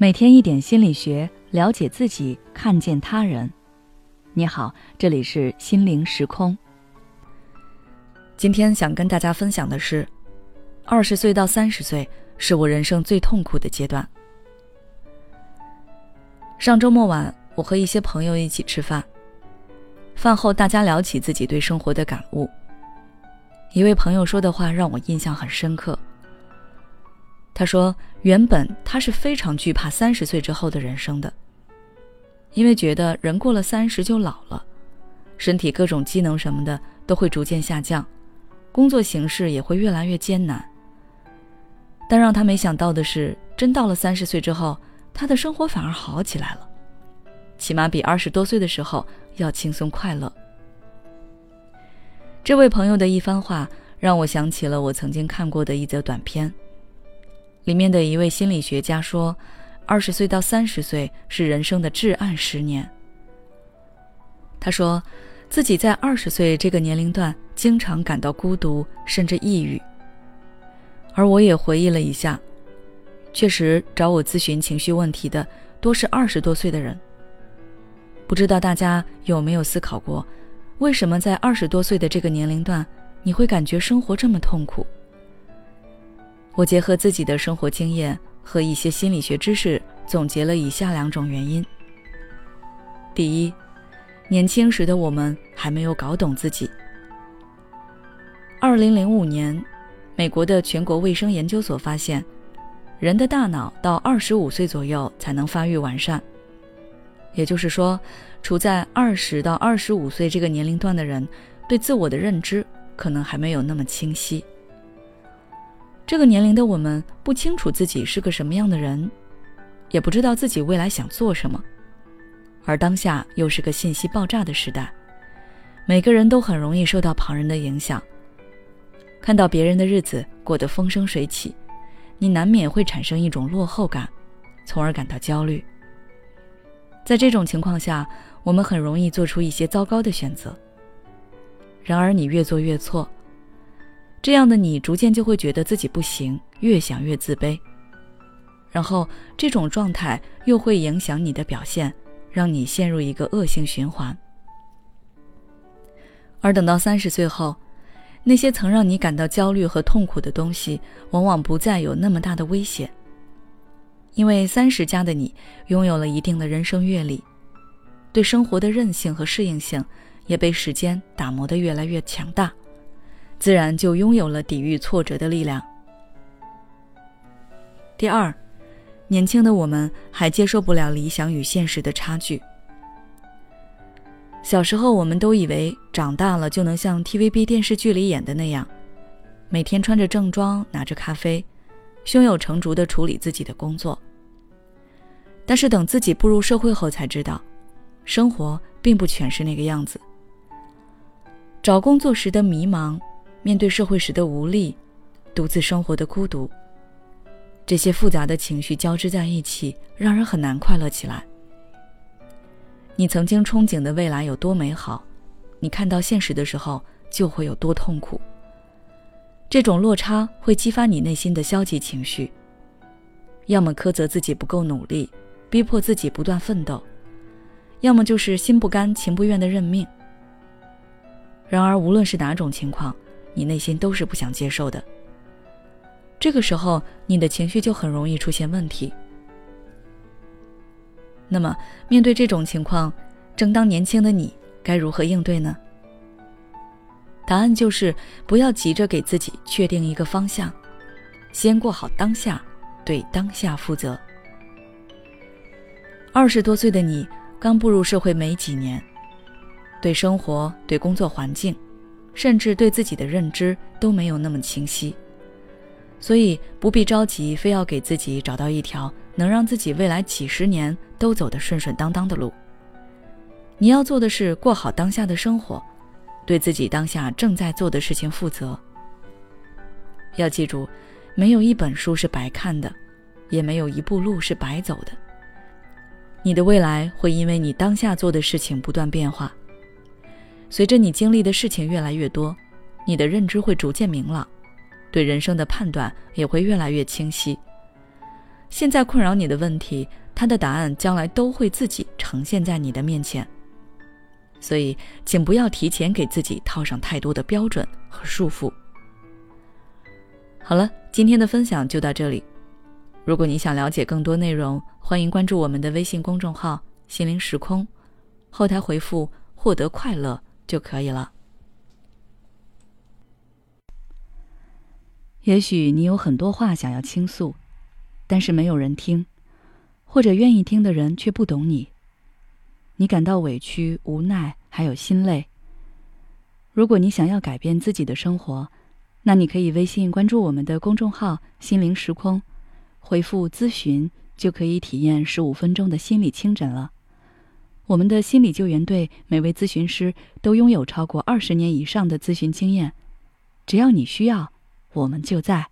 每天一点心理学，了解自己，看见他人。你好，这里是心灵时空。今天想跟大家分享的是，二十岁到三十岁是我人生最痛苦的阶段。上周末晚，我和一些朋友一起吃饭，饭后大家聊起自己对生活的感悟。一位朋友说的话让我印象很深刻。他说：“原本他是非常惧怕三十岁之后的人生的，因为觉得人过了三十就老了，身体各种机能什么的都会逐渐下降，工作形势也会越来越艰难。但让他没想到的是，真到了三十岁之后，他的生活反而好起来了，起码比二十多岁的时候要轻松快乐。”这位朋友的一番话让我想起了我曾经看过的一则短片。里面的一位心理学家说：“二十岁到三十岁是人生的至暗十年。”他说，自己在二十岁这个年龄段经常感到孤独，甚至抑郁。而我也回忆了一下，确实找我咨询情绪问题的多是二十多岁的人。不知道大家有没有思考过，为什么在二十多岁的这个年龄段，你会感觉生活这么痛苦？我结合自己的生活经验和一些心理学知识，总结了以下两种原因。第一，年轻时的我们还没有搞懂自己。二零零五年，美国的全国卫生研究所发现，人的大脑到二十五岁左右才能发育完善。也就是说，处在二十到二十五岁这个年龄段的人，对自我的认知可能还没有那么清晰。这个年龄的我们不清楚自己是个什么样的人，也不知道自己未来想做什么，而当下又是个信息爆炸的时代，每个人都很容易受到旁人的影响。看到别人的日子过得风生水起，你难免会产生一种落后感，从而感到焦虑。在这种情况下，我们很容易做出一些糟糕的选择。然而，你越做越错。这样的你逐渐就会觉得自己不行，越想越自卑，然后这种状态又会影响你的表现，让你陷入一个恶性循环。而等到三十岁后，那些曾让你感到焦虑和痛苦的东西，往往不再有那么大的威胁，因为三十加的你拥有了一定的人生阅历，对生活的韧性和适应性也被时间打磨得越来越强大。自然就拥有了抵御挫折的力量。第二，年轻的我们还接受不了理想与现实的差距。小时候，我们都以为长大了就能像 TVB 电视剧里演的那样，每天穿着正装，拿着咖啡，胸有成竹的处理自己的工作。但是等自己步入社会后，才知道，生活并不全是那个样子。找工作时的迷茫。面对社会时的无力，独自生活的孤独，这些复杂的情绪交织在一起，让人很难快乐起来。你曾经憧憬的未来有多美好，你看到现实的时候就会有多痛苦。这种落差会激发你内心的消极情绪，要么苛责自己不够努力，逼迫自己不断奋斗，要么就是心不甘情不愿的认命。然而，无论是哪种情况，你内心都是不想接受的，这个时候你的情绪就很容易出现问题。那么，面对这种情况，正当年轻的你该如何应对呢？答案就是不要急着给自己确定一个方向，先过好当下，对当下负责。二十多岁的你刚步入社会没几年，对生活、对工作环境。甚至对自己的认知都没有那么清晰，所以不必着急，非要给自己找到一条能让自己未来几十年都走得顺顺当当的路。你要做的是过好当下的生活，对自己当下正在做的事情负责。要记住，没有一本书是白看的，也没有一步路是白走的。你的未来会因为你当下做的事情不断变化。随着你经历的事情越来越多，你的认知会逐渐明朗，对人生的判断也会越来越清晰。现在困扰你的问题，它的答案将来都会自己呈现在你的面前。所以，请不要提前给自己套上太多的标准和束缚。好了，今天的分享就到这里。如果你想了解更多内容，欢迎关注我们的微信公众号“心灵时空”，后台回复“获得快乐”就可以了。也许你有很多话想要倾诉，但是没有人听，或者愿意听的人却不懂你。你感到委屈、无奈，还有心累。如果你想要改变自己的生活，那你可以微信关注我们的公众号“心灵时空”，回复“咨询”就可以体验十五分钟的心理清诊了。我们的心理救援队每位咨询师都拥有超过二十年以上的咨询经验，只要你需要，我们就在。